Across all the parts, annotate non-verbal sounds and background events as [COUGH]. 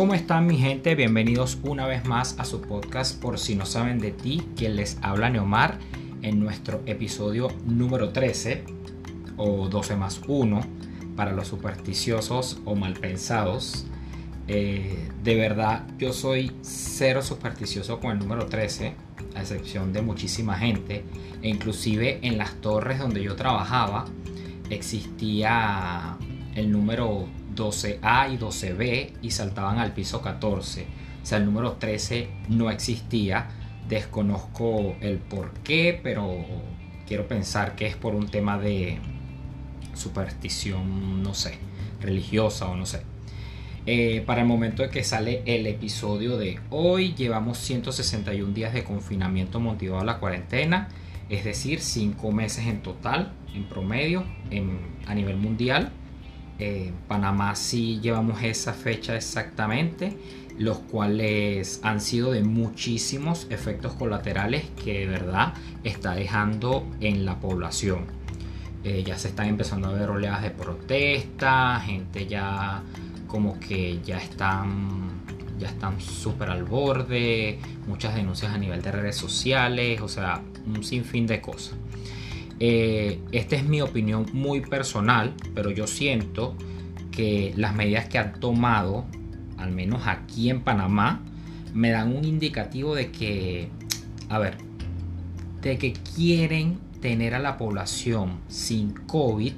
¿Cómo están mi gente? Bienvenidos una vez más a su podcast por si no saben de ti, quien les habla Neomar en nuestro episodio número 13 o 12 más 1 para los supersticiosos o malpensados. Eh, de verdad, yo soy cero supersticioso con el número 13, a excepción de muchísima gente. E inclusive en las torres donde yo trabajaba existía el número 12A y 12B y saltaban al piso 14. O sea, el número 13 no existía. Desconozco el por qué, pero quiero pensar que es por un tema de superstición, no sé, religiosa o no sé. Eh, para el momento de que sale el episodio de hoy, llevamos 161 días de confinamiento motivado a la cuarentena, es decir, 5 meses en total, en promedio, a nivel mundial. En Panamá sí llevamos esa fecha exactamente, los cuales han sido de muchísimos efectos colaterales que de verdad está dejando en la población. Eh, ya se están empezando a ver oleadas de protesta, gente ya como que ya están ya están súper al borde, muchas denuncias a nivel de redes sociales, o sea, un sinfín de cosas. Eh, esta es mi opinión muy personal, pero yo siento que las medidas que han tomado, al menos aquí en Panamá, me dan un indicativo de que, a ver, de que quieren tener a la población sin COVID,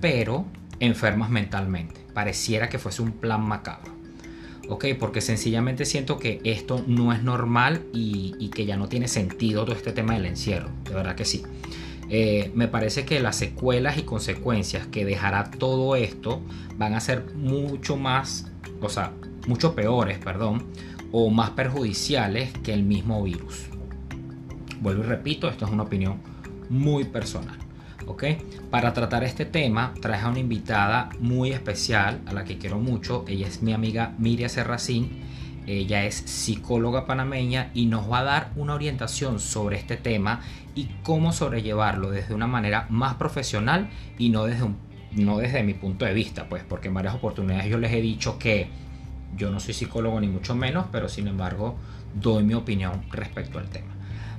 pero enfermas mentalmente. Pareciera que fuese un plan macabro. ¿ok? Porque sencillamente siento que esto no es normal y, y, que ya no tiene sentido todo este tema del encierro, de verdad que sí. Eh, me parece que las secuelas y consecuencias que dejará todo esto van a ser mucho más, o sea, mucho peores, perdón, o más perjudiciales que el mismo virus. Vuelvo y repito, esto es una opinión muy personal. ¿ok? Para tratar este tema traje a una invitada muy especial a la que quiero mucho. Ella es mi amiga Miria Serracín ella es psicóloga panameña y nos va a dar una orientación sobre este tema y cómo sobrellevarlo desde una manera más profesional y no desde, no desde mi punto de vista, pues porque en varias oportunidades yo les he dicho que yo no soy psicólogo ni mucho menos, pero sin embargo doy mi opinión respecto al tema.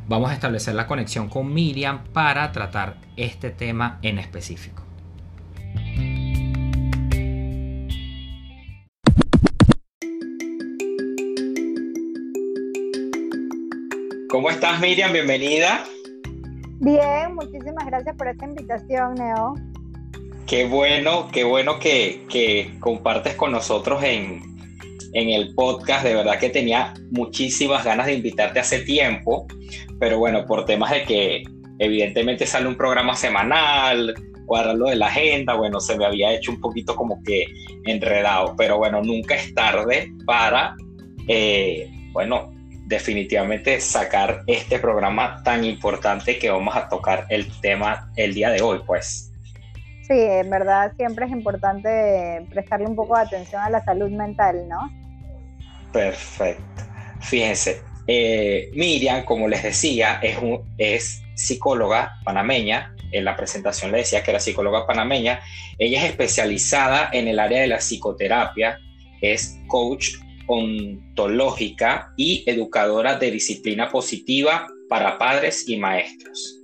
Vamos a establecer la conexión con Miriam para tratar este tema en específico. ¿Cómo estás, Miriam? Bienvenida. Bien, muchísimas gracias por esta invitación, Neo. Qué bueno, qué bueno que, compartes con nosotros en, en el podcast. De verdad que tenía muchísimas ganas de invitarte hace tiempo, pero bueno, por temas de que evidentemente sale un programa semanal, cuadrarlo de la agenda, bueno, se me había hecho un poquito como que enredado, pero bueno, nunca es tarde para, eh, bueno, definitivamente sacar este programa tan importante que vamos a tocar el tema el día de hoy, pues. Sí, en verdad siempre es importante prestarle un poco de atención a la salud mental, ¿no? Perfecto. Fíjense, eh, Miriam, como les decía, es, un, es psicóloga panameña. En la presentación le decía que era psicóloga panameña. Ella es especializada en el área de la psicoterapia, es coach ontológica y educadora de disciplina positiva para padres y maestros.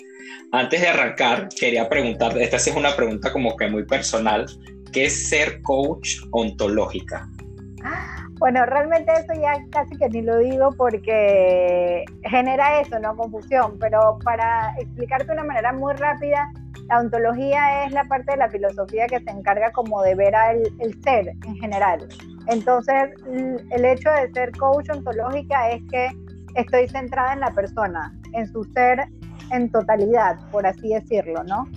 Antes de arrancar, quería preguntar, esta es una pregunta como que muy personal, ¿qué es ser coach ontológica? Bueno, realmente eso ya casi que ni lo digo porque genera eso, ¿no? Confusión, pero para explicarte de una manera muy rápida, la ontología es la parte de la filosofía que se encarga como de ver al el ser en general. Entonces, el hecho de ser coach ontológica es que estoy centrada en la persona, en su ser en totalidad, por así decirlo, ¿no?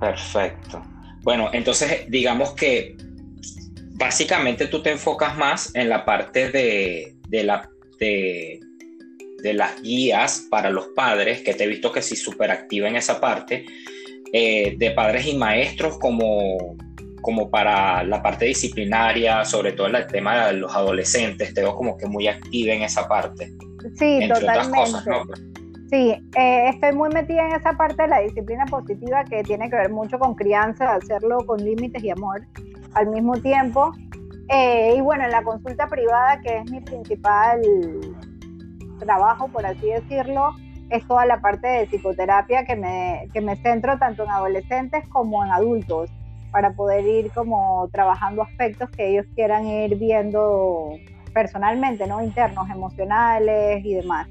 Perfecto. Bueno, entonces digamos que básicamente tú te enfocas más en la parte de, de, las guías para los padres, que te he visto que sí súper activa en esa parte, eh, de padres y maestros como como para la parte disciplinaria, sobre todo el tema de los adolescentes, te veo como que muy activa en esa parte. Sí, totalmente. Sí, eh, estoy muy metida en esa parte de la disciplina positiva que tiene que ver mucho con crianza, hacerlo con límites y amor al mismo tiempo. Eh, y bueno, en la consulta privada, que es mi principal trabajo, por así decirlo, es toda la parte de psicoterapia que me, que me centro tanto en adolescentes como en adultos, para poder ir como trabajando aspectos que ellos quieran ir viendo personalmente, ¿no? Internos, emocionales y demás.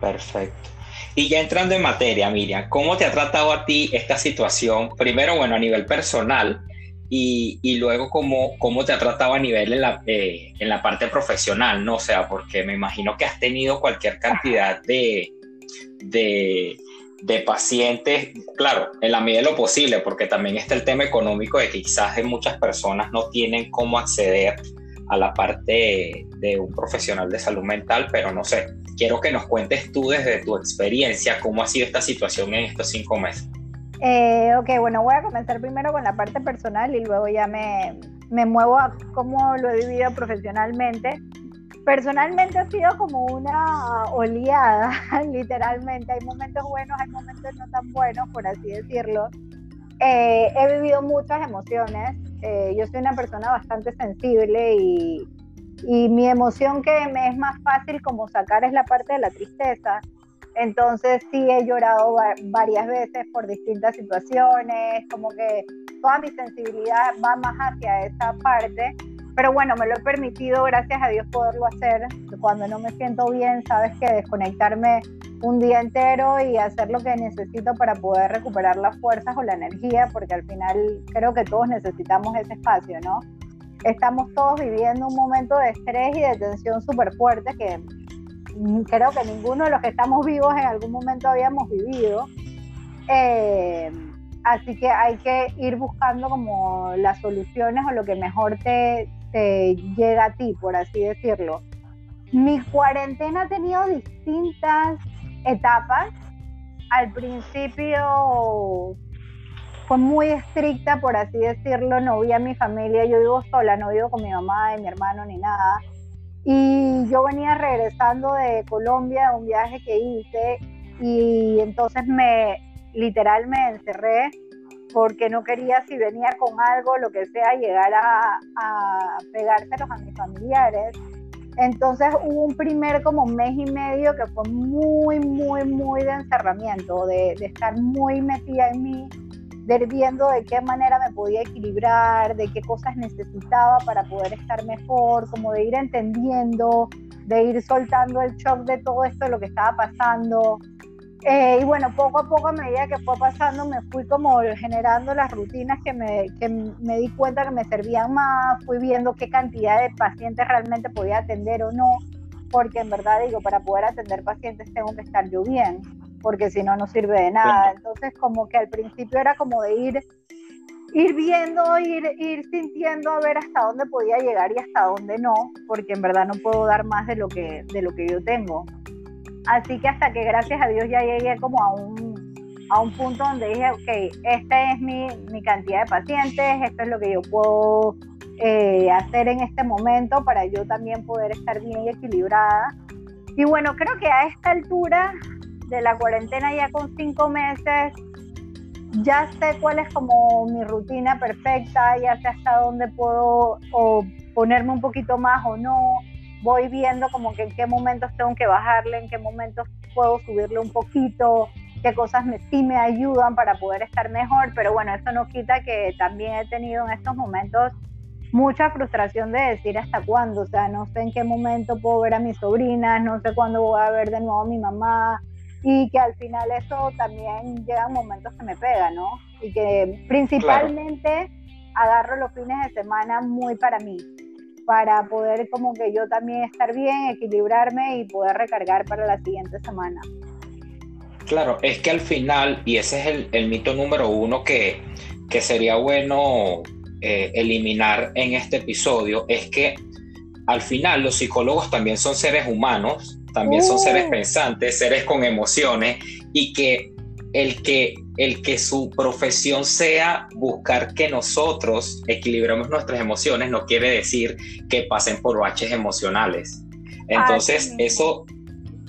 Perfecto. Y ya entrando en materia, Miriam, ¿cómo te ha tratado a ti esta situación? Primero, bueno, a nivel personal y, y luego cómo, cómo te ha tratado a nivel en la, eh, en la parte profesional, ¿no? O sea, porque me imagino que has tenido cualquier cantidad de, de, de pacientes, claro, en la medida de lo posible, porque también está el tema económico de que quizás muchas personas no tienen cómo acceder a la parte de un profesional de salud mental, pero no sé, quiero que nos cuentes tú desde tu experiencia cómo ha sido esta situación en estos cinco meses. Eh, ok, bueno, voy a comenzar primero con la parte personal y luego ya me, me muevo a cómo lo he vivido profesionalmente. Personalmente ha sido como una oleada, [LAUGHS] literalmente. Hay momentos buenos, hay momentos no tan buenos, por así decirlo. Eh, he vivido muchas emociones. Eh, yo soy una persona bastante sensible y, y mi emoción que me es más fácil como sacar es la parte de la tristeza. Entonces sí he llorado varias veces por distintas situaciones, como que toda mi sensibilidad va más hacia esa parte. Pero bueno, me lo he permitido, gracias a Dios, poderlo hacer. Cuando no me siento bien, sabes que desconectarme un día entero y hacer lo que necesito para poder recuperar las fuerzas o la energía, porque al final creo que todos necesitamos ese espacio, ¿no? estamos todos viviendo un momento de estrés y de tensión súper fuerte que creo que ninguno de los que estamos vivos en algún momento habíamos vivido. Eh, así que hay que ir buscando como las soluciones o lo que mejor te, llega a ti, por así decirlo. Mi cuarentena ha tenido distintas etapas. Al principio fue muy estricta, por así decirlo, no vi a mi familia, yo vivo sola, no vivo con mi mamá y mi hermano ni nada. Y yo venía regresando de Colombia, un viaje que hice, y entonces me, literal me encerré porque no quería si venía con algo, lo que sea, llegar a, a pegárselos a mis familiares. Entonces hubo un primer como mes y medio que fue muy, muy, muy de encerramiento, de, de estar muy metida en mí de viendo de qué manera me podía equilibrar, de qué cosas necesitaba para poder estar mejor, como de ir entendiendo, de ir soltando el shock de todo esto, de lo que estaba pasando. Eh, y bueno, poco a poco a medida que fue pasando, me fui como generando las rutinas que me, que me di cuenta que me servían más, fui viendo qué cantidad de pacientes realmente podía atender o no, porque en verdad digo, para poder atender pacientes tengo que estar yo bien porque si no, no sirve de nada. Entonces, como que al principio era como de ir, ir viendo, ir, ir sintiendo a ver hasta dónde podía llegar y hasta dónde no, porque en verdad no puedo dar más de lo que, de lo que yo tengo. Así que hasta que gracias a Dios ya llegué como a un, a un punto donde dije, ok, esta es mi, mi cantidad de pacientes, esto es lo que yo puedo eh, hacer en este momento para yo también poder estar bien y equilibrada. Y bueno, creo que a esta altura de la cuarentena ya con cinco meses, ya sé cuál es como mi rutina perfecta, ya sé hasta dónde puedo o ponerme un poquito más o no. Voy viendo como que en qué momentos tengo que bajarle, en qué momentos puedo subirle un poquito, qué cosas me, sí me ayudan para poder estar mejor, pero bueno, eso no quita que también he tenido en estos momentos mucha frustración de decir hasta cuándo, o sea, no sé en qué momento puedo ver a mis sobrinas, no sé cuándo voy a ver de nuevo a mi mamá, y que al final eso también llegan momentos que me pegan, ¿no? Y que principalmente agarro los fines de semana muy para mí, para poder como que yo también estar bien, equilibrarme y poder recargar para la siguiente semana. Claro, es que al final, y ese es el, el mito número uno que, que sería bueno eh, eliminar en este episodio, es que al final los psicólogos también son seres humanos también son seres uh. pensantes, seres con emociones y que el que el que su profesión sea buscar que nosotros equilibremos nuestras emociones no quiere decir que pasen por baches emocionales. Entonces, eso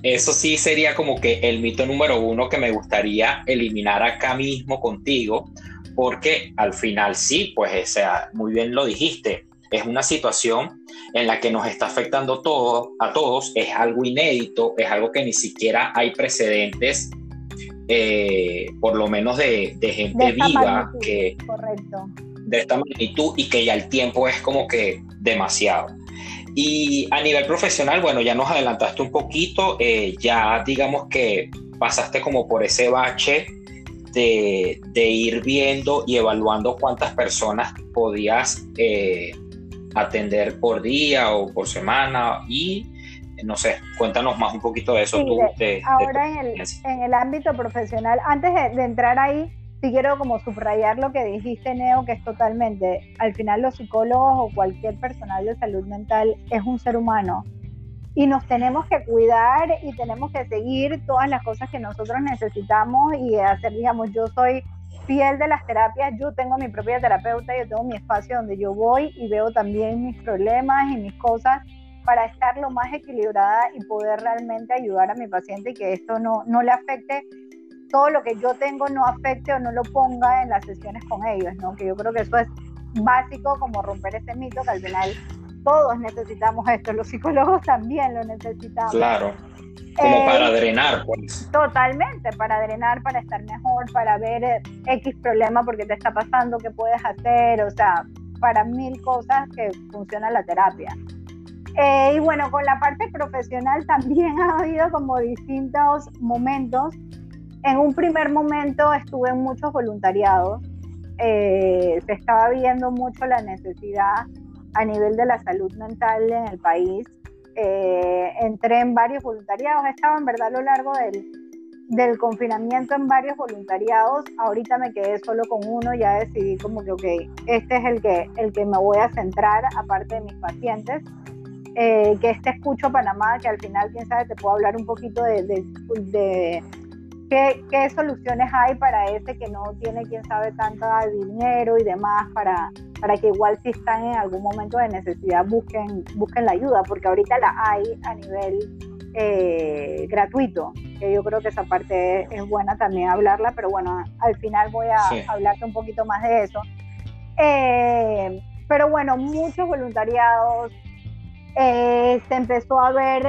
eso sí sería como que el mito número uno que me gustaría eliminar acá mismo contigo, porque al final sí, pues sea, muy bien lo dijiste, es una situación en la que nos está afectando todo, a todos, es algo inédito, es algo que ni siquiera hay precedentes, eh, por lo menos de, gente viva que... Correcto. De esta magnitud y que ya el tiempo es como que demasiado. Y a nivel profesional, bueno, ya nos adelantaste un poquito, eh, ya digamos que pasaste como por ese bache de, ir viendo y evaluando cuántas personas podías eh, atender por día o por semana y no sé, cuéntanos más un poquito de eso tú. ahora en, el, en, el, ámbito profesional, antes de, entrar ahí, sí quiero como subrayar lo que dijiste, Neo, que es totalmente, al final los psicólogos o cualquier personal de salud mental es un ser humano y nos tenemos que cuidar y tenemos que seguir todas las cosas que nosotros necesitamos y hacer, digamos, yo soy fiel de las terapias, yo tengo mi propia terapeuta, yo tengo mi espacio donde yo voy y veo también mis problemas y mis cosas para estar lo más equilibrada y poder realmente ayudar a mi paciente y que esto no, no le afecte, todo lo que yo tengo no afecte o no lo ponga en las sesiones con ellos, ¿no? Que yo creo que eso es básico como romper ese mito que al final todos necesitamos esto, los psicólogos también lo necesitamos. Claro. Como eh, para drenar, pues. Totalmente, para drenar, para estar mejor, para ver eh, X problema porque te está pasando, qué puedes hacer, o sea, para mil cosas que funciona la terapia. Eh, y bueno, con la parte profesional también [LAUGHS] ha habido como distintos momentos. En un primer momento estuve en muchos voluntariados. se estaba viendo mucho la necesidad a nivel de la salud mental en el país. Eh, entré en varios voluntariados, estaba en verdad a lo largo del, del confinamiento en varios voluntariados. Ahorita me quedé solo con uno, ya decidí como que, ok, este es el que, el que me voy a centrar, aparte de mis pacientes. Eh, que este Escucho Panamá, que al final, quién sabe, te puedo hablar un poquito de, de, de qué, qué, soluciones hay para ese que no tiene, quién sabe, tanto dinero y demás para, para que igual si están en algún momento de necesidad busquen, busquen la ayuda, porque ahorita la hay a nivel eh, gratuito, que yo creo que esa parte es, buena también hablarla, pero bueno, al final voy a hablarte un poquito más de eso. Eh, pero bueno, muchos voluntariados, eh, se empezó a ver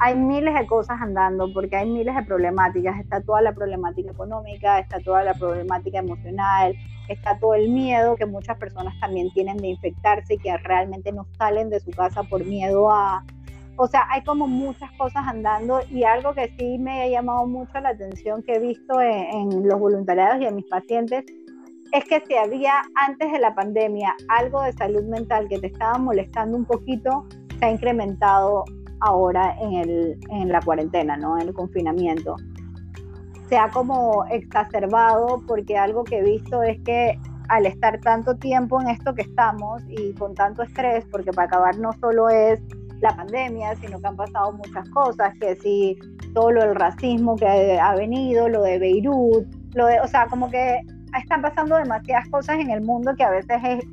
hay miles de cosas andando porque hay miles de problemáticas. Está toda la problemática económica, está toda la problemática emocional, está todo el miedo que muchas personas también tienen de infectarse y que realmente no salen de su casa por miedo a... O sea, hay como muchas cosas andando y algo que sí me ha llamado mucho la atención que he visto en, en los voluntariados y en mis pacientes es que si había antes de la pandemia algo de salud mental que te estaba molestando un poquito, se ha incrementado ahora en, el, en la cuarentena, ¿no? En el confinamiento. Se ha como exacerbado porque algo que he visto es que al estar tanto tiempo en esto que estamos y con tanto estrés, porque para acabar no solo es la pandemia, sino que han pasado muchas cosas, que si todo lo del racismo que ha venido, lo de Beirut, lo de, o sea, como que están pasando demasiadas cosas en el mundo que a veces es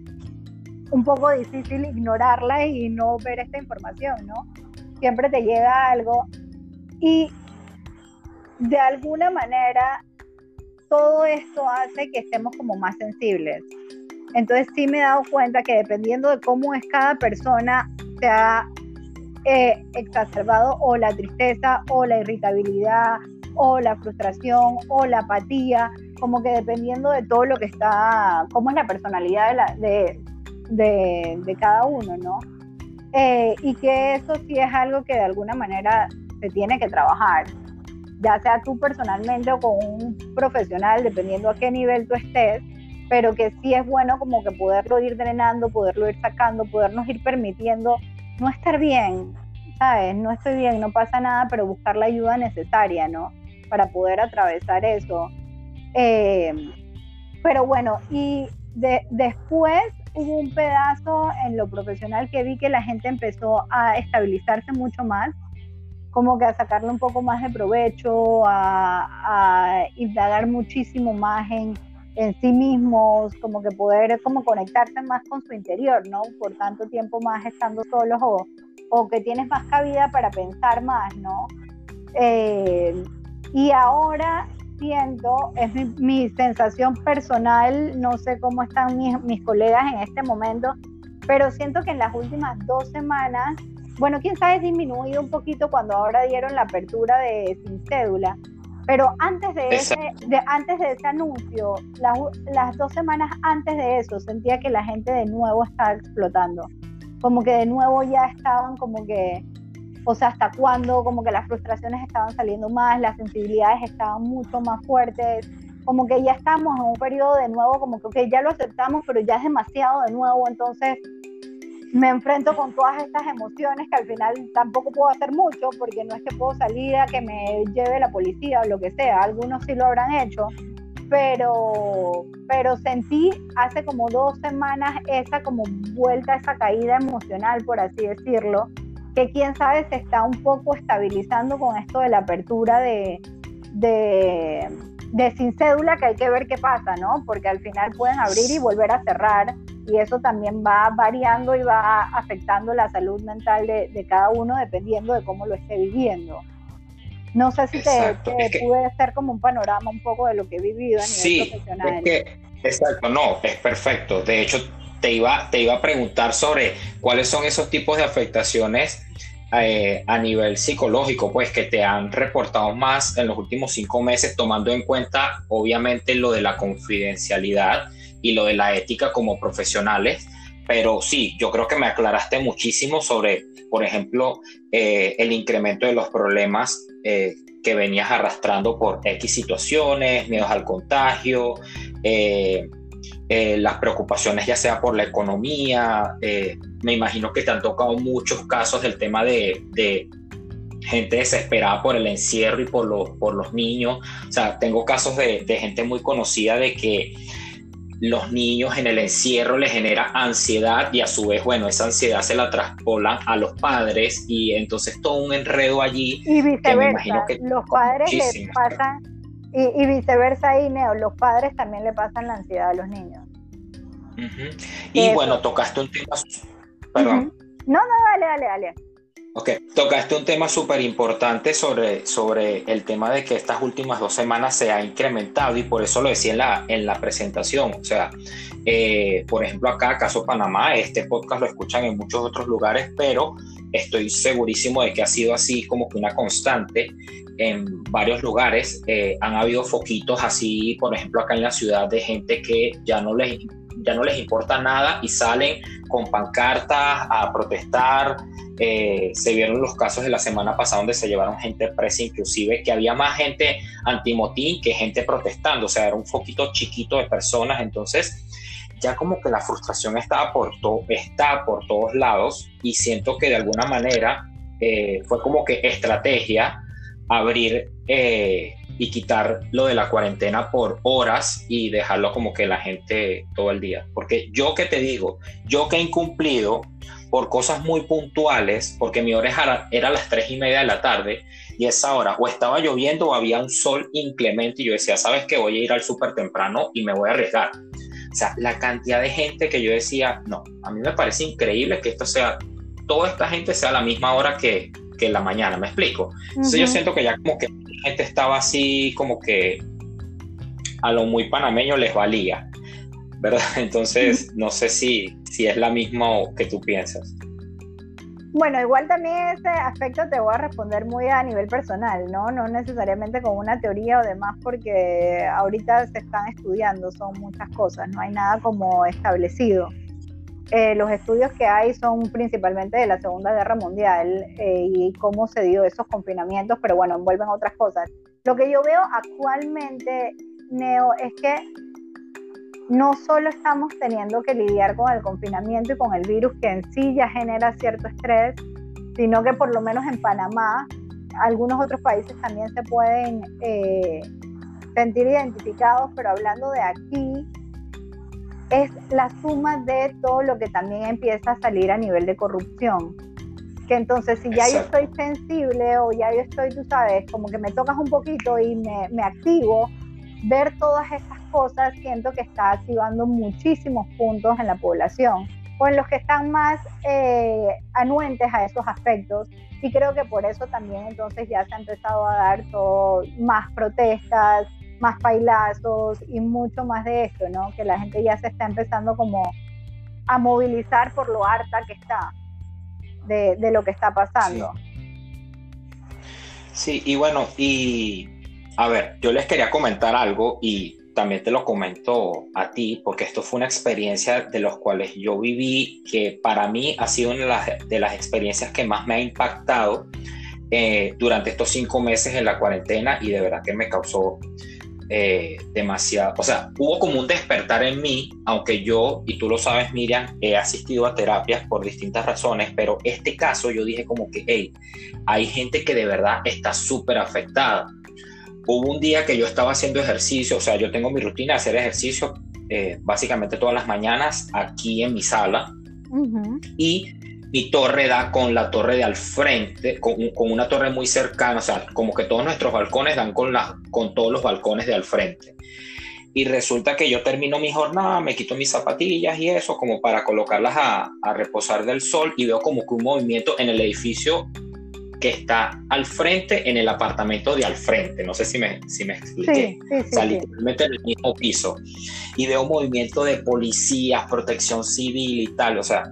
un poco difícil ignorarla y no ver esta información, ¿no? siempre te llega algo y de alguna manera todo esto hace que estemos como más sensibles. Entonces sí me he dado cuenta que dependiendo de cómo es cada persona, se ha eh, exacerbado o la tristeza o la irritabilidad o la frustración o la apatía, como que dependiendo de todo lo que está, cómo es la personalidad de, de, de cada uno, ¿no? Eh, y que eso sí es algo que de alguna manera se tiene que trabajar, ya sea tú personalmente o con un profesional, dependiendo a qué nivel tú estés, pero que sí es bueno como que poderlo ir drenando, poderlo ir sacando, podernos ir permitiendo no estar bien, ¿sabes? No estoy bien, no pasa nada, pero buscar la ayuda necesaria, ¿no? Para poder atravesar eso. Eh, pero bueno, y de, después hubo un pedazo en lo profesional que vi que la gente empezó a estabilizarse mucho más, como que a sacarle un poco más de provecho, a, indagar muchísimo más en, en, sí mismos, como que poder como conectarse más con su interior, ¿no? Por tanto tiempo más estando solos o, o que tienes más cabida para pensar más, ¿no? Eh, y ahora siento, es mi, sensación personal, no sé cómo están mis, mis colegas en este momento, pero siento que en las últimas dos semanas, bueno, quién sabe, disminuido un poquito cuando ahora dieron la apertura de sin cédula, pero antes de ese, de, antes de ese anuncio, las dos semanas antes de eso, sentía que la gente de nuevo estaba explotando. Como que de nuevo ya estaban como que, o sea, hasta cuándo, como que las frustraciones estaban saliendo más, las sensibilidades estaban mucho más fuertes, como que ya estamos en un periodo de nuevo, como que okay, ya lo aceptamos, pero ya es demasiado de nuevo, entonces me enfrento con todas estas emociones que al final tampoco puedo hacer mucho porque no es que puedo salir a que me lleve la policía o lo que sea, algunos sí lo habrán hecho, pero, pero sentí hace como dos semanas esa como vuelta, esa caída emocional, por así decirlo, que quién sabe se está un poco estabilizando con esto de la apertura de, de, de sin cédula, que hay que ver qué pasa, ¿no? Porque al final pueden abrir y volver a cerrar y eso también va variando y va afectando la salud mental de, cada uno dependiendo de cómo lo esté viviendo. No sé si te, pude hacer como un panorama un poco de lo que he vivido a nivel sí, profesional. exacto, no, es perfecto. De hecho, te iba, te iba a preguntar sobre cuáles son esos tipos de afectaciones eh, a nivel psicológico, pues que te han reportado más en los últimos cinco meses, tomando en cuenta obviamente lo de la confidencialidad y lo de la ética como profesionales. Pero sí, yo creo que me aclaraste muchísimo sobre, por ejemplo, eh, el incremento de los problemas eh, que venías arrastrando por X situaciones, miedos al contagio, las preocupaciones ya sea por la economía. me imagino que te han tocado muchos casos del tema de, de gente desesperada por el encierro y por los, por los niños. O sea, tengo casos de, de gente muy conocida de que los niños en el encierro les genera ansiedad y a su vez, bueno, esa ansiedad se la traspolan a los padres y entonces todo un enredo allí. Y viceversa, los padres le pasan, y, viceversa, Ineo, los padres también le pasan la ansiedad a los niños. Y bueno, tocaste un tema... Perdón. No, no, dale, dale, dale. Ok, tocaste un tema súper importante sobre, sobre el tema de que estas últimas dos semanas se ha incrementado y por eso lo decía en la, en la presentación. O sea, eh, por ejemplo, acá, caso Panamá, este podcast lo escuchan en muchos otros lugares, pero estoy segurísimo de que ha sido así como que una constante en varios lugares. Eh, han habido foquitos así, por ejemplo, acá en la ciudad de gente que ya no les, ya no les importa nada y salen con pancartas a protestar. Eh, se vieron los casos de la semana pasada donde se llevaron gente presa, inclusive que había más gente antimotín que gente protestando, o sea, era un foquito chiquito de personas, entonces ya como que la frustración por está por todos lados y siento que de alguna manera eh, fue como que estrategia abrir eh, y quitar lo de la cuarentena por horas y dejarlo como que la gente todo el día. Porque yo que te digo, yo que he incumplido por cosas muy puntuales, porque mi hora era a las tres y media de la tarde y esa hora o estaba lloviendo o había un sol inclemente y yo decía, sabes que voy a ir al súper temprano y me voy a arriesgar. O sea, la cantidad de gente que yo decía, no, a mí me parece increíble que esto sea, toda esta gente sea a la misma hora que, que en la mañana, ¿me explico? Entonces yo siento que ya como que gente estaba así como que a lo muy panameño les valía, ¿verdad? [LAUGHS] Entonces no sé si, si es la misma que tú piensas. Bueno, igual también ese aspecto te voy a responder muy a nivel personal, ¿no? No necesariamente con una teoría o demás, porque ahorita se están estudiando, son muchas cosas, no hay nada como establecido. Eh, los estudios que hay son principalmente de la Segunda Guerra Mundial eh, y cómo se dio esos confinamientos, pero bueno, envuelven otras cosas. Lo que yo veo actualmente, Neo, es que no solo estamos teniendo que lidiar con el confinamiento y con el virus que en sí ya genera cierto estrés, sino que por lo menos en Panamá, algunos otros países también se pueden eh, sentir identificados, pero hablando de aquí, es la suma de todo lo que también empieza a salir a nivel de corrupción. Que entonces si ya yo estoy sensible o ya yo estoy, tú sabes, como que me tocas un poquito y me, me activo, ver todas estas cosas siento que está activando muchísimos puntos en la población o en los que están más eh, anuentes a esos aspectos y creo que por eso también entonces ya se ha empezado a dar todo, más protestas, más bailazos y mucho más de esto, ¿no? Que la gente ya se está empezando como a movilizar por lo harta que está de, lo que está pasando. Sí. sí, y bueno, y a ver, yo les quería comentar algo y también te lo comento a ti, porque esto fue una experiencia de los cuales yo viví, que para mí ha sido una de las, experiencias que más me ha impactado eh, durante estos cinco meses en la cuarentena y de verdad que me causó eh, demasiado, o sea, hubo como un despertar en mí, aunque yo, y tú lo sabes Miriam, he asistido a terapias por distintas razones, pero este caso yo dije como que, hey, hay gente que de verdad está súper afectada hubo un día que yo estaba haciendo ejercicio, o sea, yo tengo mi rutina de hacer ejercicio eh, básicamente todas las mañanas aquí en mi sala y mi torre da con la torre de al frente, con, una torre muy cercana, o sea, como que todos nuestros balcones dan con, la, con todos los balcones de al frente. Y resulta que yo termino mi jornada, me quito mis zapatillas y eso, como para colocarlas a, a reposar del sol y veo como que un movimiento en el edificio que está al frente en el apartamento de al frente. No sé si me, si me expliqué. Sí, literalmente en el mismo piso. Y veo movimiento de policías, protección civil y tal. O sea,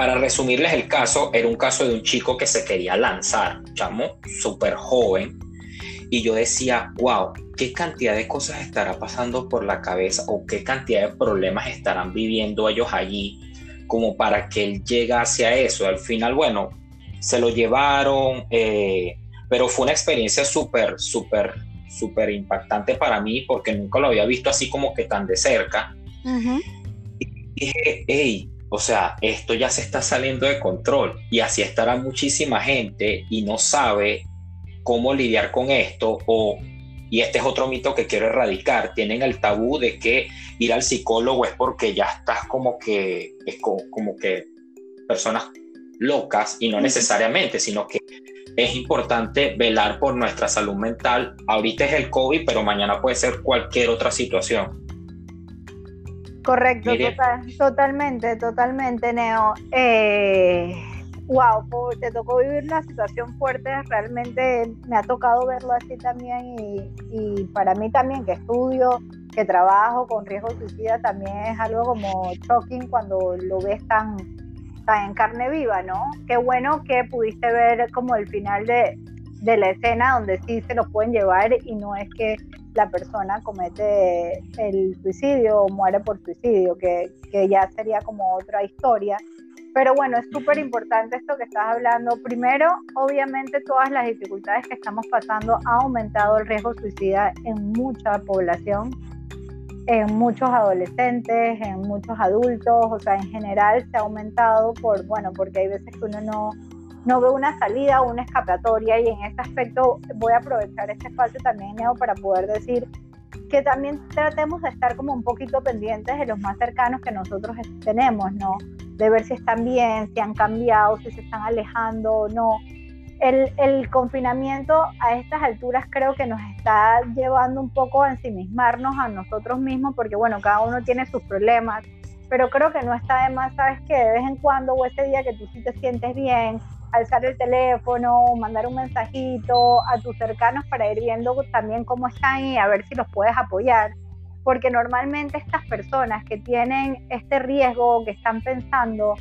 para resumirles el caso, era un caso de un chico que se quería lanzar, chamo, súper joven. Y yo decía, wow, ¿qué cantidad de cosas estará pasando por la cabeza o qué cantidad de problemas estarán viviendo ellos allí como para que él llegue hacia eso? Al final, bueno, se lo llevaron, eh, pero fue una experiencia súper, súper, súper impactante para mí porque nunca lo había visto así como que tan de cerca. Y dije, hey, o sea, esto ya se está saliendo de control y así estará muchísima gente y no sabe cómo lidiar con esto o y este es otro mito que quiero erradicar, tienen el tabú de que ir al psicólogo es porque ya estás como que es como que personas locas y no necesariamente, sino que es importante velar por nuestra salud mental. Ahorita es el COVID, pero mañana puede ser cualquier otra situación. Correcto, totalmente, totalmente, Neo. Eh, wow, te tocó vivir una situación fuerte, realmente me ha tocado verlo así también y, y para mí también que estudio, que trabajo con riesgo suicida, también es algo como shocking cuando lo ves tan, en carne viva, ¿no? Qué bueno que pudiste ver como el final de, la escena donde sí se lo pueden llevar y no es que la persona comete el suicidio o muere por suicidio, que, que ya sería como otra historia. Pero bueno, es súper importante esto que estás hablando. Primero, obviamente todas las dificultades que estamos pasando ha aumentado el riesgo suicida en mucha población en muchos adolescentes, en muchos adultos, o sea, en general se ha aumentado por, bueno, porque hay veces que uno no, no ve una salida o una escapatoria y en este aspecto voy a aprovechar este espacio también, Neo, para poder decir que también tratemos de estar como un poquito pendientes de los más cercanos que nosotros tenemos, ¿no? De ver si están bien, si han cambiado, si se están alejando o no el, confinamiento a estas alturas creo que nos está llevando un poco a ensimismarnos a nosotros mismos, porque bueno, cada uno tiene sus problemas, pero creo que no está de más, sabes que de vez en cuando o ese día que tú sí te sientes bien, alzar el teléfono, mandar un mensajito a tus cercanos para ir viendo también cómo están y a ver si los puedes apoyar. Porque normalmente estas personas que tienen este riesgo, que están pensando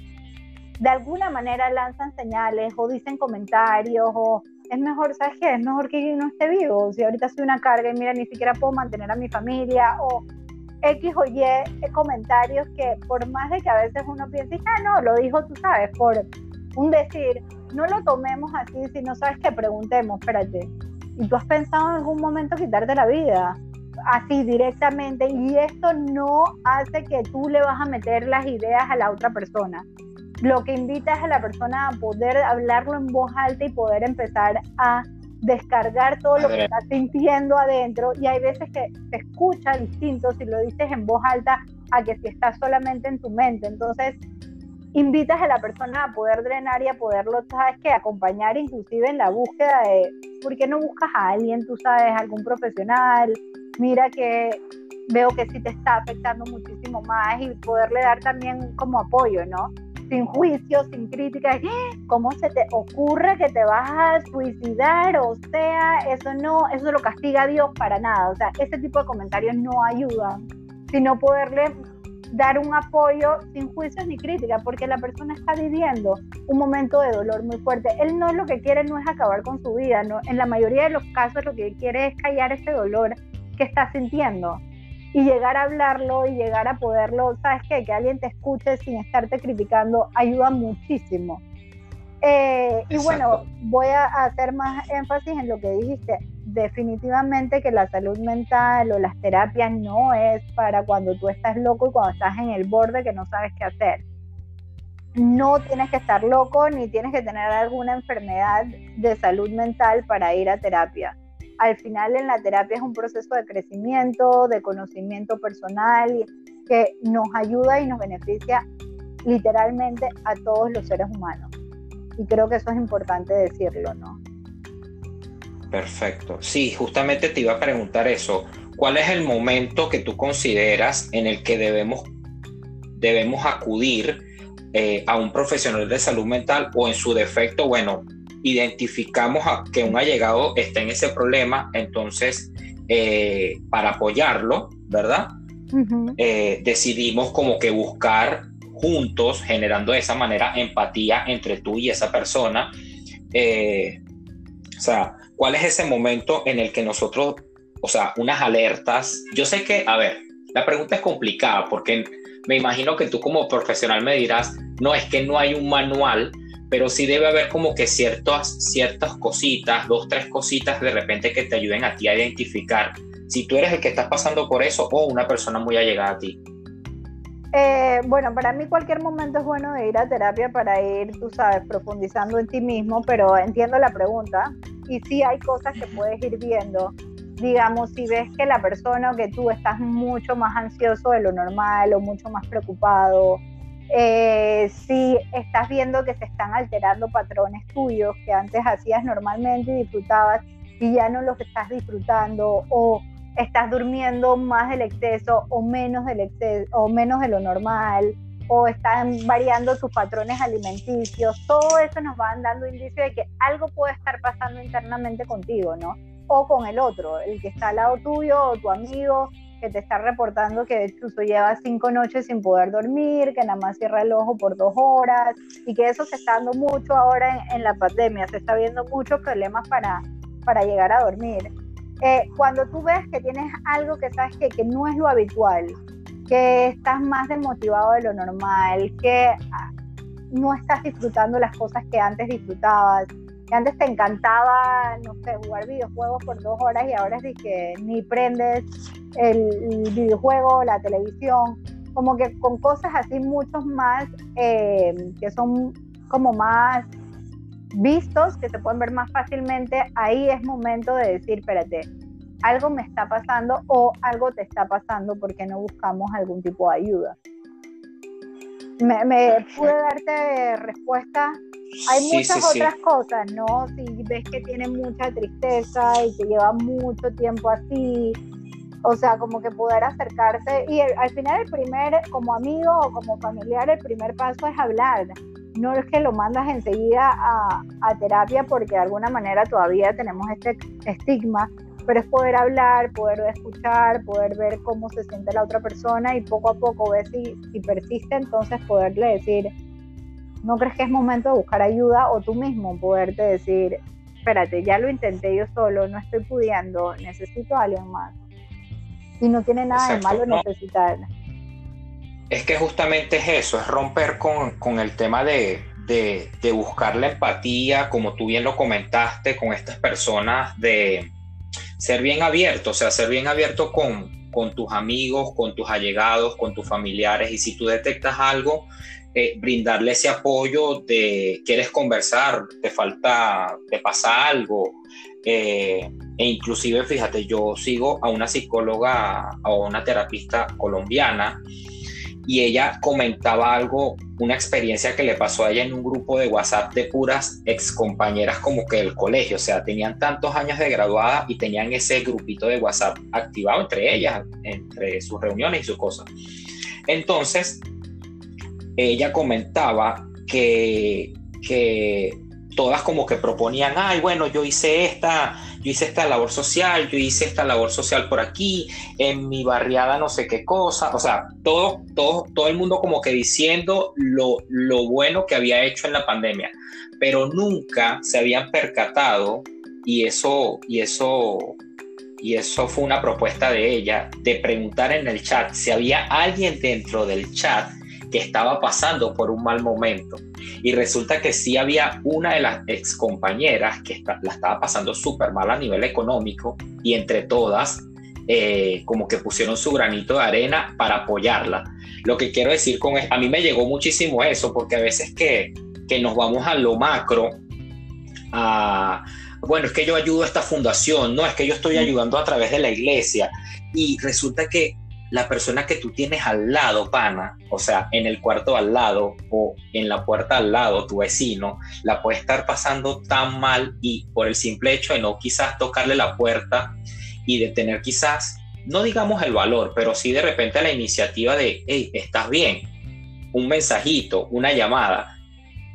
de alguna manera lanzan señales o dicen comentarios o es mejor, ¿sabes qué? Es mejor que yo no esté vivo. Si ahorita soy una carga y mira, ni siquiera puedo mantener a mi familia o X o Y comentarios que por más de que a veces uno piense, ah, no, lo dijo, tú sabes, por un decir, no lo tomemos así, si no sabes que preguntemos, espérate, ¿y tú has pensado en algún momento quitarte la vida? Así directamente, y esto no hace que tú le vas a meter las ideas a la otra persona lo que invita es a la persona a poder hablarlo en voz alta y poder empezar a descargar todo lo que está sintiendo adentro y hay veces que se escucha distinto si lo dices en voz alta a que si estás solamente en tu mente. Entonces, invitas a la persona a poder drenar y a poderlo, sabes que acompañar inclusive en la búsqueda de, ¿por qué no buscas a alguien, tú sabes, algún profesional? Mira que veo que sí te está afectando muchísimo más y poderle dar también como apoyo, ¿no? sin juicio, sin crítica, ¿cómo se te ocurre que te vas a suicidar? O sea, eso no, eso lo castiga a Dios para nada. O sea, ese tipo de comentarios no ayudan, sino poderle dar un apoyo sin juicios ni crítica, porque la persona está viviendo un momento de dolor muy fuerte. Él no lo que quiere no es acabar con su vida, ¿no? en la mayoría de los casos lo que quiere es callar ese dolor que está sintiendo y llegar a hablarlo y llegar a poderlo, ¿sabes qué? Que alguien te escuche sin estarte criticando ayuda muchísimo. Eh, y bueno, voy a hacer más énfasis en lo que dijiste. Definitivamente que la salud mental o las terapias no es para cuando tú estás loco y cuando estás en el borde que no sabes qué hacer. No tienes que estar loco ni tienes que tener alguna enfermedad de salud mental para ir a terapia al final en la terapia es un proceso de crecimiento, de conocimiento personal que nos ayuda y nos beneficia literalmente a todos los seres humanos. Y creo que eso es importante decirlo, ¿no? Perfecto. Sí, justamente te iba a preguntar eso. ¿Cuál es el momento que tú consideras en el que debemos, debemos acudir eh, a un profesional de salud mental o en su defecto, bueno, identificamos a, que un allegado está en ese problema, entonces eh, para apoyarlo, ¿verdad? Eh, decidimos como que buscar juntos, generando de esa manera empatía entre tú y esa persona. O sea, ¿cuál es ese momento en el que nosotros, o sea, unas alertas? Yo sé que, a ver, la pregunta es complicada porque me imagino que tú como profesional me dirás, no, es que no hay un manual pero sí debe haber como que ciertas, ciertas cositas, dos, tres cositas de repente que te ayuden a ti a identificar si tú eres el que estás pasando por eso o una persona muy allegada a ti. Eh, bueno, para mí cualquier momento es bueno de ir a terapia para ir, tú sabes, profundizando en ti mismo, pero entiendo la pregunta y sí hay cosas que puedes ir viendo. Digamos, si ves que la persona o que tú estás mucho más ansioso de lo normal o mucho más preocupado eh, si estás viendo que se están alterando patrones tuyos que antes hacías normalmente y disfrutabas y ya no los estás disfrutando o estás durmiendo más del exceso o menos del exceso o menos de lo normal o están variando tus patrones alimenticios, todo eso nos va dando indicio de que algo puede estar pasando internamente contigo, ¿no? O con el otro, el que está al lado tuyo o tu amigo que te está reportando que incluso lleva cinco noches sin poder dormir, que nada más cierra el ojo por dos horas y que eso se está dando mucho ahora en, la pandemia, se está viendo muchos problemas para, para llegar a dormir. Eh, cuando tú ves que tienes algo que sabes que, que no es lo habitual, que estás más desmotivado de lo normal, que ah, no estás disfrutando las cosas que antes disfrutabas, que antes te encantaba, no sé, jugar videojuegos por dos horas y ahora es que ni prendes el videojuego, la televisión, como que con cosas así muchos más eh, que son como más vistos, que se pueden ver más fácilmente, ahí es momento de decir, espérate, algo me está pasando o algo te está pasando porque no buscamos algún tipo de ayuda. ¿Me, me pude darte respuesta? Hay muchas otras cosas, ¿no? Si ves que tiene mucha tristeza y que lleva mucho tiempo así, o sea, como que poder acercarse y al final el primer, como amigo o como familiar, el primer paso es hablar. No es que lo mandas enseguida a, terapia porque de alguna manera todavía tenemos este estigma, pero es poder hablar, poder escuchar, poder ver cómo se siente la otra persona y poco a poco ver si, si persiste, entonces poderle decir, ¿no crees que es momento de buscar ayuda? O tú mismo poderte decir, espérate, ya lo intenté yo solo, no estoy pudiendo, necesito a alguien más. Y no tiene nada de malo necesitar. Es que justamente es eso, es romper con, el tema de, buscar la empatía, como tú bien lo comentaste, con estas personas, de ser bien abierto, o sea, ser bien abierto con, con tus amigos, con tus allegados, con tus familiares, y si tú detectas algo, eh, brindarle ese apoyo de quieres conversar, te falta, te pasa algo, eh, e inclusive, fíjate, yo sigo a una psicóloga o una terapista colombiana y ella comentaba algo, una experiencia que le pasó a ella en un grupo de WhatsApp de puras ex compañeras como que del colegio, o sea, tenían tantos años de graduada y tenían ese grupito de WhatsApp activado entre ellas, entre sus reuniones y sus cosas. Entonces, ella comentaba que, que todas como que proponían, ay, bueno, yo hice esta, yo hice esta labor social, yo hice esta labor social por aquí, en mi barriada no sé qué cosa, o sea, todo, todo, todo el mundo como que diciendo lo, lo bueno que había hecho en la pandemia, pero nunca se habían percatado y eso, y eso, y eso fue una propuesta de ella, de preguntar en el chat si había alguien dentro del chat que estaba pasando por un mal momento. Y resulta que sí había una de las ex compañeras que la estaba pasando súper mal a nivel económico y entre todas eh, como que pusieron su granito de arena para apoyarla. Lo que quiero decir con a mí me llegó muchísimo eso porque a veces que, que nos vamos a lo macro, a, bueno, es que yo ayudo a esta fundación, no, es que yo estoy ayudando a través de la iglesia y resulta que la persona que tú tienes al lado, pana, o sea, en el cuarto al lado o en la puerta al lado, tu vecino, la puede estar pasando tan mal y por el simple hecho de no quizás tocarle la puerta y de tener quizás, no digamos el valor, pero sí de repente la iniciativa de, hey, estás bien, un mensajito, una llamada,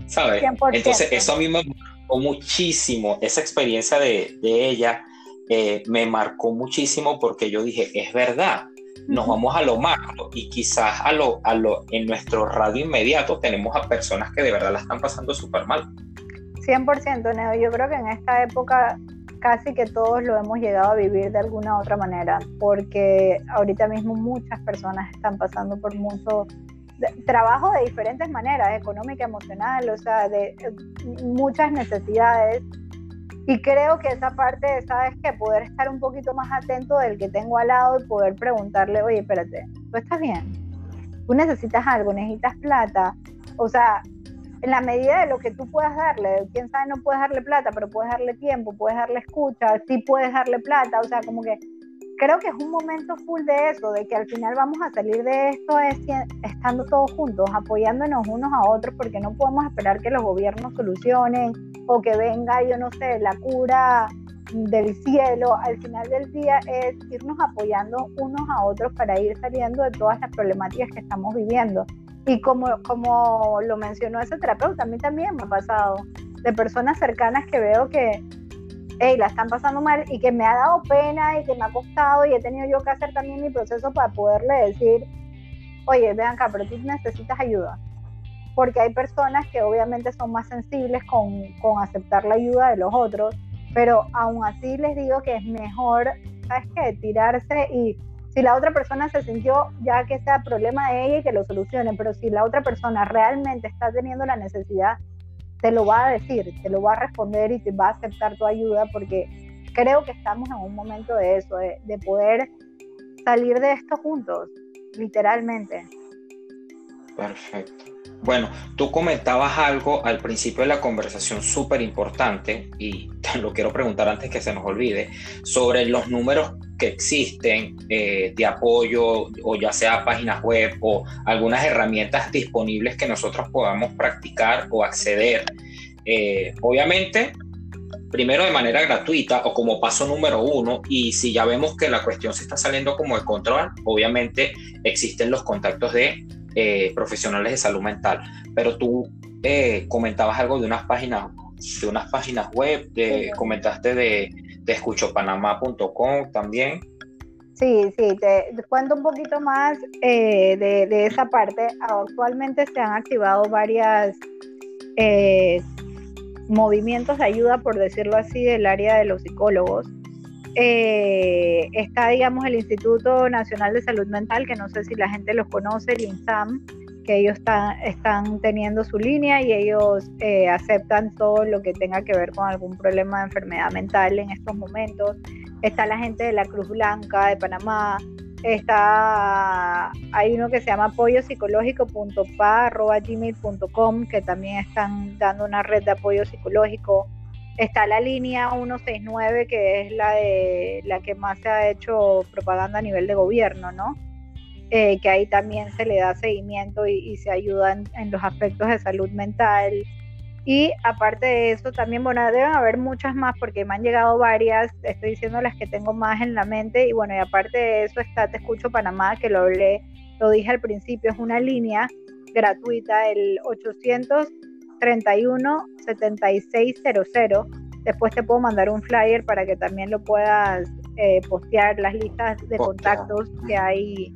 ¿sabes? Entonces, eso a mí me marcó muchísimo, esa experiencia de, ella. Eh, me marcó muchísimo porque yo dije, es verdad, nos vamos a lo macro y quizás a lo, a lo, en nuestro radio inmediato tenemos a personas que de verdad la están pasando súper mal. 100%, Neo. Yo creo que en esta época casi que todos lo hemos llegado a vivir de alguna u otra manera, porque ahorita mismo muchas personas están pasando por mucho trabajo de diferentes maneras, económica, emocional, o sea, de muchas necesidades y creo que esa parte, ¿sabes que Poder estar un poquito más atento del que tengo al lado y poder preguntarle, oye, espérate, ¿tú estás bien? ¿Tú necesitas algo? ¿Necesitas plata? O sea, en la medida de lo que tú puedas darle, quién sabe, no puedes darle plata, pero puedes darle tiempo, puedes darle escucha, sí puedes darle plata, o sea, como que creo que es un momento full de eso, de que al final vamos a salir de esto estando todos juntos, apoyándonos unos a otros, porque no podemos esperar que los gobiernos solucionen o que venga, yo no sé, la cura del cielo. Al final del día es irnos apoyando unos a otros para ir saliendo de todas las problemáticas que estamos viviendo. Y como, como lo mencionó ese terapeuta, a mí también me ha pasado de personas cercanas que veo que hey, la están pasando mal y que me ha dado pena y que me ha costado y he tenido yo que hacer también mi proceso para poderle decir, oye, ven acá, pero tú necesitas ayuda. Porque hay personas que obviamente son más sensibles con, con aceptar la ayuda de los otros, pero aún así les digo que es mejor, ¿sabes qué? Tirarse y si la otra persona se sintió ya que sea problema de ella y que lo solucione, pero si la otra persona realmente está teniendo la necesidad te lo va a decir, te lo va a responder y te va a aceptar tu ayuda porque creo que estamos en un momento de eso, de, poder salir de esto juntos, literalmente. Perfecto. Bueno, tú comentabas algo al principio de la conversación súper importante y [LAUGHS] te lo quiero preguntar antes que se nos olvide, sobre los números que existen eh, de apoyo o ya sea páginas web o algunas herramientas disponibles que nosotros podamos practicar o acceder. Eh, obviamente, primero de manera gratuita o como paso número uno y si ya vemos que la cuestión se está saliendo como de control, obviamente existen los contactos de eh, profesionales de salud mental. Pero tú comentabas algo de unas páginas de unas páginas web, de, comentaste de, de escuchopanamá.com también. Sí, sí, te, cuento un poquito más eh, de, esa parte. Actualmente se han activado varias eh, movimientos de ayuda, por decirlo así, del área de los psicólogos. Eh, está, digamos, el Instituto Nacional de Salud Mental, que no sé si la gente los conoce, el INSAM, que ellos están teniendo su línea y ellos eh, aceptan todo lo que tenga que ver con algún problema de enfermedad mental en estos momentos. Está la gente de la Cruz Blanca de Panamá, está hay uno que se llama apoyopsicológico.pa.gmail.com que también están dando una red de apoyo psicológico. Está la línea 169 que es la de la que más se ha hecho propaganda a nivel de gobierno, ¿no? Eh, que ahí también se le da seguimiento y, se ayuda en, los aspectos de salud mental. Y aparte de eso, también, bueno, deben haber muchas más porque me han llegado varias, estoy diciendo las que tengo más en la mente. Y bueno, y aparte de eso está Te Escucho Panamá, que lo hablé, lo dije al principio, es una línea gratuita, el 831 7600. Después te puedo mandar un flyer para que también lo puedas eh, postear, las listas de contactos que hay.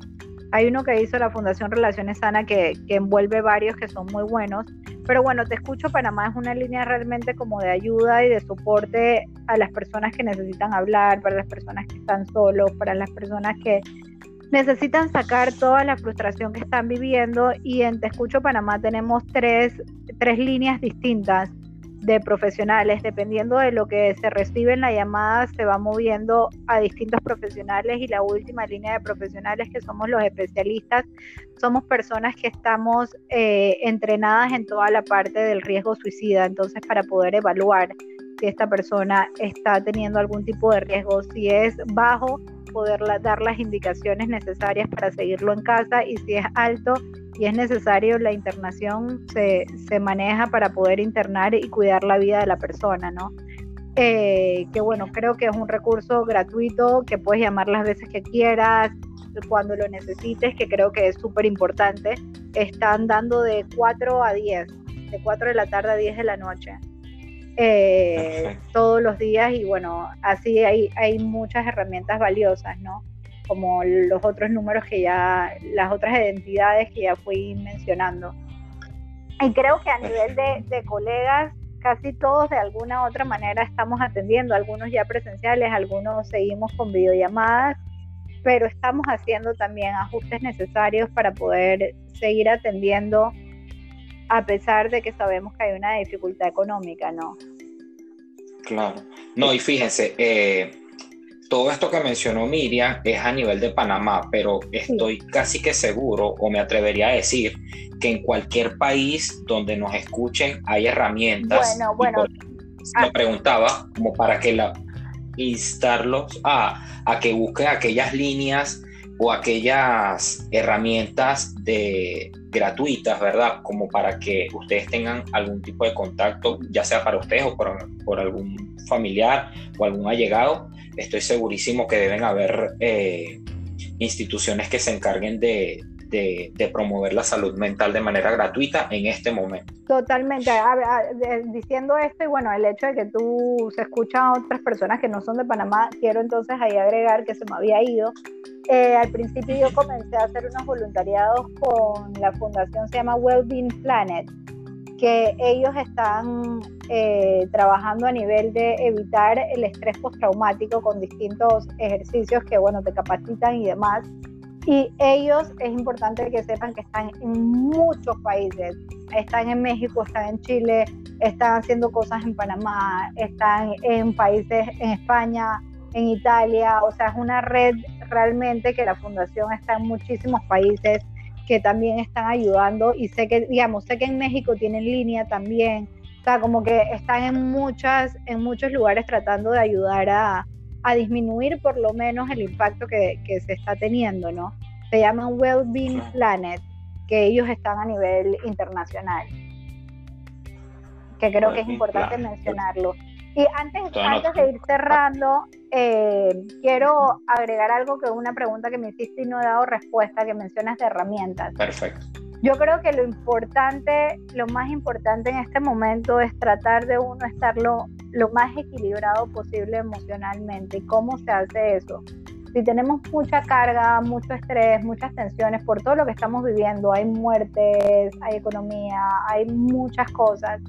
Hay uno que hizo la Fundación Relaciones Sana que, que envuelve varios que son muy buenos. Pero bueno, Te Escucho Panamá es una línea realmente como de ayuda y de soporte a las personas que necesitan hablar, para las personas que están solos, para las personas que necesitan sacar toda la frustración que están viviendo y en Te Escucho Panamá tenemos tres, tres líneas distintas de profesionales, dependiendo de lo que se recibe en la llamada, se va moviendo a distintos profesionales y la última línea de profesionales que somos los especialistas, somos personas que estamos eh, entrenadas en toda la parte del riesgo suicida, entonces para poder evaluar si esta persona está teniendo algún tipo de riesgo, si es bajo, poder dar las indicaciones necesarias para seguirlo en casa y si es alto y es necesario, la internación se, se maneja para poder internar y cuidar la vida de la persona, ¿no? Eh, que bueno, creo que es un recurso gratuito que puedes llamar las veces que quieras, cuando lo necesites, que creo que es súper importante. Están dando de 4 a 10, de 4 de la tarde a 10 de la noche. Eh, todos los días y bueno, así hay, hay muchas herramientas valiosas, ¿no? Como los otros números que ya, las otras identidades que ya fui mencionando. Y creo que a nivel de, de colegas, casi todos de alguna u otra manera estamos atendiendo, algunos ya presenciales, algunos seguimos con videollamadas, pero estamos haciendo también ajustes necesarios para poder seguir atendiendo a pesar de que sabemos que hay una dificultad económica, ¿no? Claro. No, y fíjense, eh, todo esto que mencionó Miriam es a nivel de Panamá, pero estoy casi que seguro, o me atrevería a decir, que en cualquier país donde nos escuchen hay herramientas. Bueno, bueno. me ah. preguntaba, como para que la instarlos a, a que busquen aquellas líneas o aquellas herramientas de gratuitas, ¿verdad? Como para que ustedes tengan algún tipo de contacto, ya sea para ustedes o por, algún familiar o algún allegado. Estoy segurísimo que deben haber eh, instituciones que se encarguen de, de, promover la salud mental de manera gratuita en este momento. Totalmente. diciendo esto y bueno, el hecho de que tú se escuchan a otras personas que no son de Panamá, quiero entonces ahí agregar que se me había ido. Eh, al principio yo comencé a hacer unos voluntariados con la fundación, se llama Wellbeing Planet, que ellos están eh, trabajando a nivel de evitar el estrés postraumático con distintos ejercicios que, bueno, te capacitan y demás. Y ellos es importante que sepan que están en muchos países. Están en México, están en Chile, están haciendo cosas en Panamá, están en países en España, en Italia. O sea, es una red realmente que la fundación está en muchísimos países que también están ayudando. Y sé que, digamos, sé que en México tienen línea también. O sea, como que están en, muchas, en muchos lugares tratando de ayudar a, a disminuir por lo menos el impacto que, que se está teniendo, ¿no? Se llaman Wellbeing Planet, que ellos están a nivel internacional, que creo que es importante mencionarlo. Y antes, antes de ir cerrando, eh, quiero agregar algo que una pregunta que me hiciste y no he dado respuesta, que mencionas de herramientas. Perfecto. Yo creo que lo importante, lo más importante en este momento es tratar de uno estar lo, más equilibrado posible emocionalmente. ¿Y cómo se hace eso? Si tenemos mucha carga, mucho estrés, muchas tensiones por todo lo que estamos viviendo, hay muertes, hay economía, hay muchas cosas,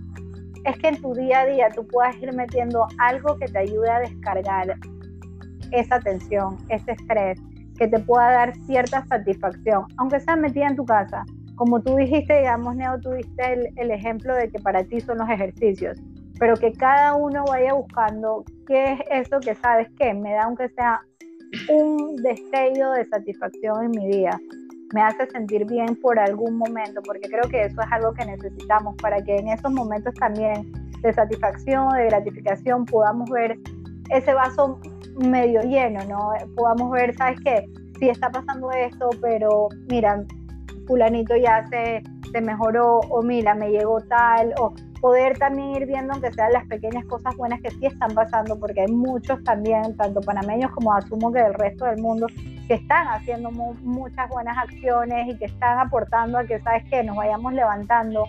es que en tu día a día tú puedas ir metiendo algo que te ayude a descargar esa tensión, ese estrés, que te pueda dar cierta satisfacción, aunque sea metida en tu casa. Como tú dijiste, digamos, Neo, tú diste el, ejemplo de que para ti son los ejercicios, pero que cada uno vaya buscando qué es eso que sabes que me da aunque sea un destello de satisfacción en mi día, me hace sentir bien por algún momento, porque creo que eso es algo que necesitamos para que en esos momentos también de satisfacción, de gratificación, podamos ver ese vaso medio lleno, ¿no? Podamos ver, ¿sabes qué? Sí está pasando esto, pero mira, fulanito ya se, te mejoró, o mira, me llegó tal, o poder también ir viendo, aunque sean las pequeñas cosas buenas que sí están pasando, porque hay muchos también, tanto panameños como asumo que del resto del mundo, que están haciendo muchas buenas acciones y que están aportando a que, ¿sabes qué?, nos vayamos levantando.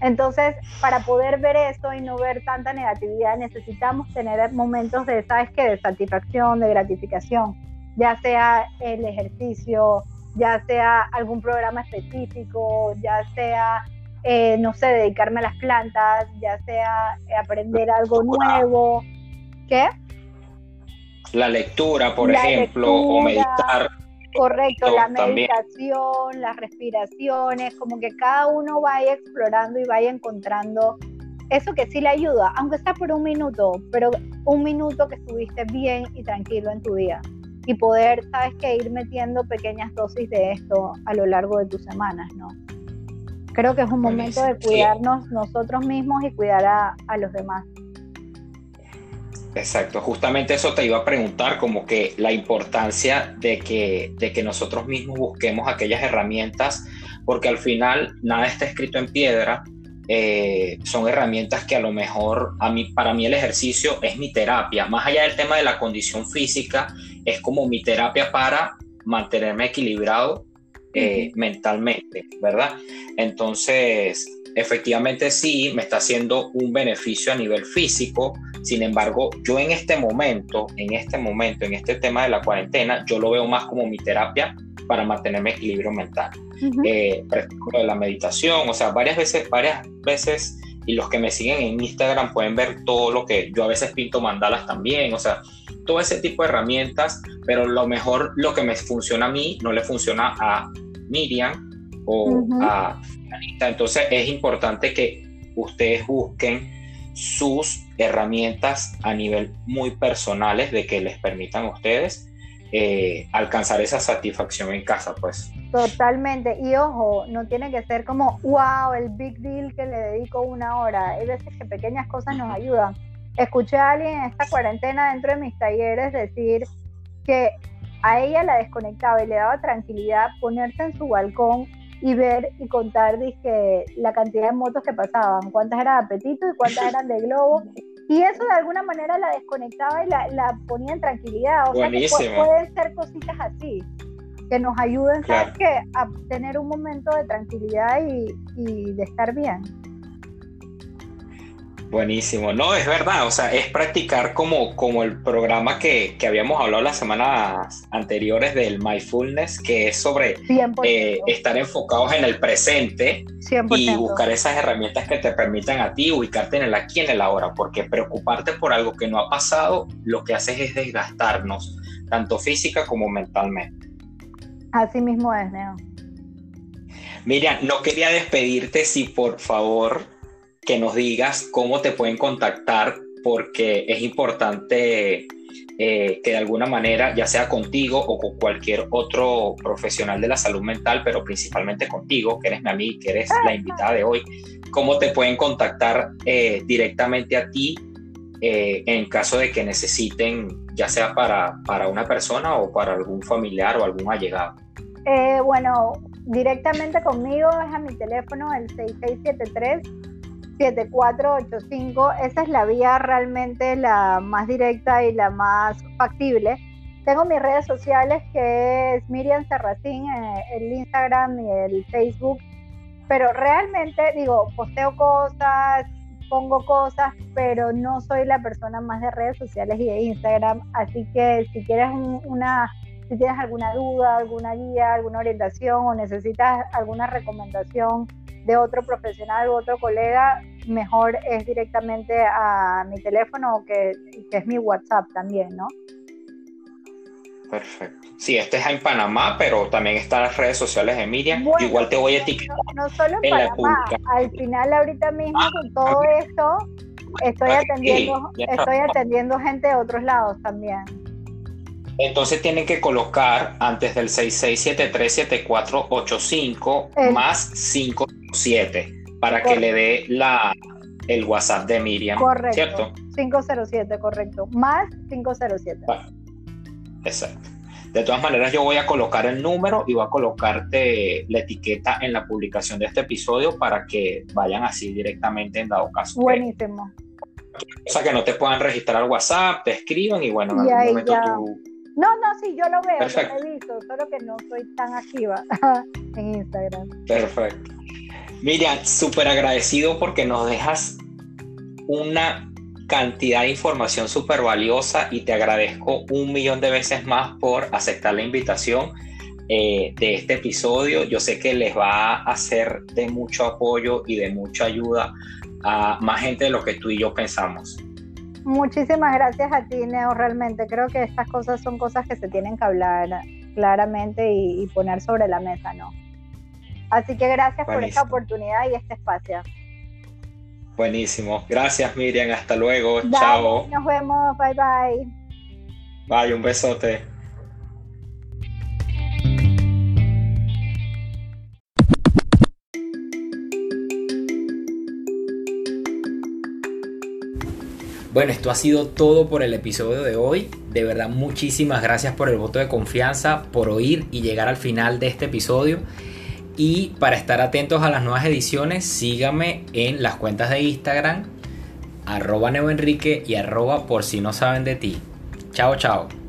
Entonces, para poder ver eso y no ver tanta negatividad, necesitamos tener momentos de, ¿sabes qué?, de satisfacción, de gratificación, ya sea el ejercicio, ya sea algún programa específico, ya sea eh, no sé, dedicarme a las plantas, ya sea eh, aprender algo nuevo. ¿Qué? La lectura, por ejemplo, o meditar. Correcto, la meditación, las respiraciones, como que cada uno vaya explorando y vaya encontrando eso que sí le ayuda, aunque sea por un minuto, pero un minuto que estuviste bien y tranquilo en tu día. Y poder, sabes que ir metiendo pequeñas dosis de esto a lo largo de tus semanas, ¿no? Creo que es un momento de cuidarnos nosotros mismos y cuidar a, los demás. Exacto, justamente eso te iba a preguntar, como que la importancia de que, de que nosotros mismos busquemos aquellas herramientas, porque al final nada está escrito en piedra, eh, son herramientas que a lo mejor a mí, para mí el ejercicio es mi terapia, más allá del tema de la condición física, es como mi terapia para mantenerme equilibrado eh, mentalmente, ¿verdad? Entonces, efectivamente sí, me está haciendo un beneficio a nivel físico, sin embargo, yo en este momento, en este momento, en este tema de la cuarentena, yo lo veo más como mi terapia para mantenerme equilibrio mental. Eh, de la meditación, o sea, varias veces, varias veces, y los que me siguen en Instagram pueden ver todo lo que yo a veces pinto mandalas también, o sea, todo ese tipo de herramientas, pero lo mejor, lo que me funciona a mí, no le funciona a Miriam o a Anita. Entonces es importante que ustedes busquen sus herramientas a nivel muy personales de que les permitan a ustedes eh, alcanzar esa satisfacción en casa, pues. Totalmente. Y ojo, no tiene que ser como, wow, el big deal que le dedico una hora. Hay veces que pequeñas cosas nos ayudan. Escuché a alguien en esta cuarentena dentro de mis talleres decir que a ella la desconectaba y le daba tranquilidad ponerse en su balcón y ver y contar dije, la cantidad de motos que pasaban, cuántas eran de apetito y cuántas eran de globo. Y eso de alguna manera la desconectaba y la, la ponía en tranquilidad. O sea, que pueden ser cositas así, que nos ayuden, ¿sabes A tener un momento de tranquilidad y, y de estar bien. Buenísimo, no, es verdad, o sea, es practicar como, como el programa que, que habíamos hablado las semanas anteriores del mindfulness, que es sobre eh, estar enfocados en el presente y buscar esas herramientas que te permitan a ti ubicarte en el aquí y en el ahora, porque preocuparte por algo que no ha pasado, lo que haces es desgastarnos, tanto física como mentalmente. Así mismo es, Neo. Miriam, no quería despedirte si por favor que nos digas cómo te pueden contactar, porque es importante eh, que de alguna manera, ya sea contigo o con cualquier otro profesional de la salud mental, pero principalmente contigo, que eres mi amiga, que eres la invitada de hoy, cómo te pueden contactar eh, directamente a ti eh, en caso de que necesiten, ya sea para, para una persona o para algún familiar o algún allegado. bueno, directamente conmigo es a mi teléfono el 6673 7485, esa es la vía realmente la más directa y la más factible. Tengo mis redes sociales que es Miriam Serracín, eh, el Instagram y el Facebook, pero realmente digo, posteo cosas, pongo cosas, pero no soy la persona más de redes sociales y de Instagram, así que si quieres una, si tienes alguna duda, alguna guía, alguna orientación o necesitas alguna recomendación, de otro profesional u otro colega, mejor es directamente a mi teléfono, que, que es mi WhatsApp también, ¿no? Perfecto. Sí, este es en Panamá, pero también están las redes sociales de Miriam. igual te voy a etiquetar. No, solo en, Panamá, al final ahorita mismo ah, con todo esto, estoy atendiendo, estoy atendiendo gente de otros lados también. Entonces tienen que colocar antes del 66737485 más 57 para que le dé la el WhatsApp de Miriam. Correcto. ¿Cierto? 507, correcto. Más 507. exacto. De todas maneras, yo voy a colocar el número y voy a colocarte la etiqueta en la publicación de este episodio para que vayan así directamente en dado caso. Buenísimo. o sea, que no te puedan registrar al WhatsApp, te escriban y bueno, en algún momento tú... No, no, sí, yo lo veo, Perfecto. lo he visto, solo que no soy tan activa [LAUGHS] en Instagram. Perfecto. Miriam, súper agradecido porque nos dejas una cantidad de información súper valiosa y te agradezco un millón de veces más por aceptar la invitación eh, de este episodio. Yo sé que les va a ser de mucho apoyo y de mucha ayuda a más gente de lo que tú y yo pensamos. Muchísimas gracias a ti, Neo. Realmente creo que estas cosas son cosas que se tienen que hablar claramente y, poner sobre la mesa, ¿no? Así que gracias por esta oportunidad y este espacio. Buenísimo. Gracias, Miriam. Hasta luego. Chao. Nos vemos. Bye, bye. Bye, un besote. Bueno, esto ha sido todo por el episodio de hoy. De verdad, muchísimas gracias por el voto de confianza, por oír y llegar al final de este episodio. Y para estar atentos a las nuevas ediciones, síganme en las cuentas de Instagram, arroba neoenrique y arroba por si no saben de ti. Chao, chao.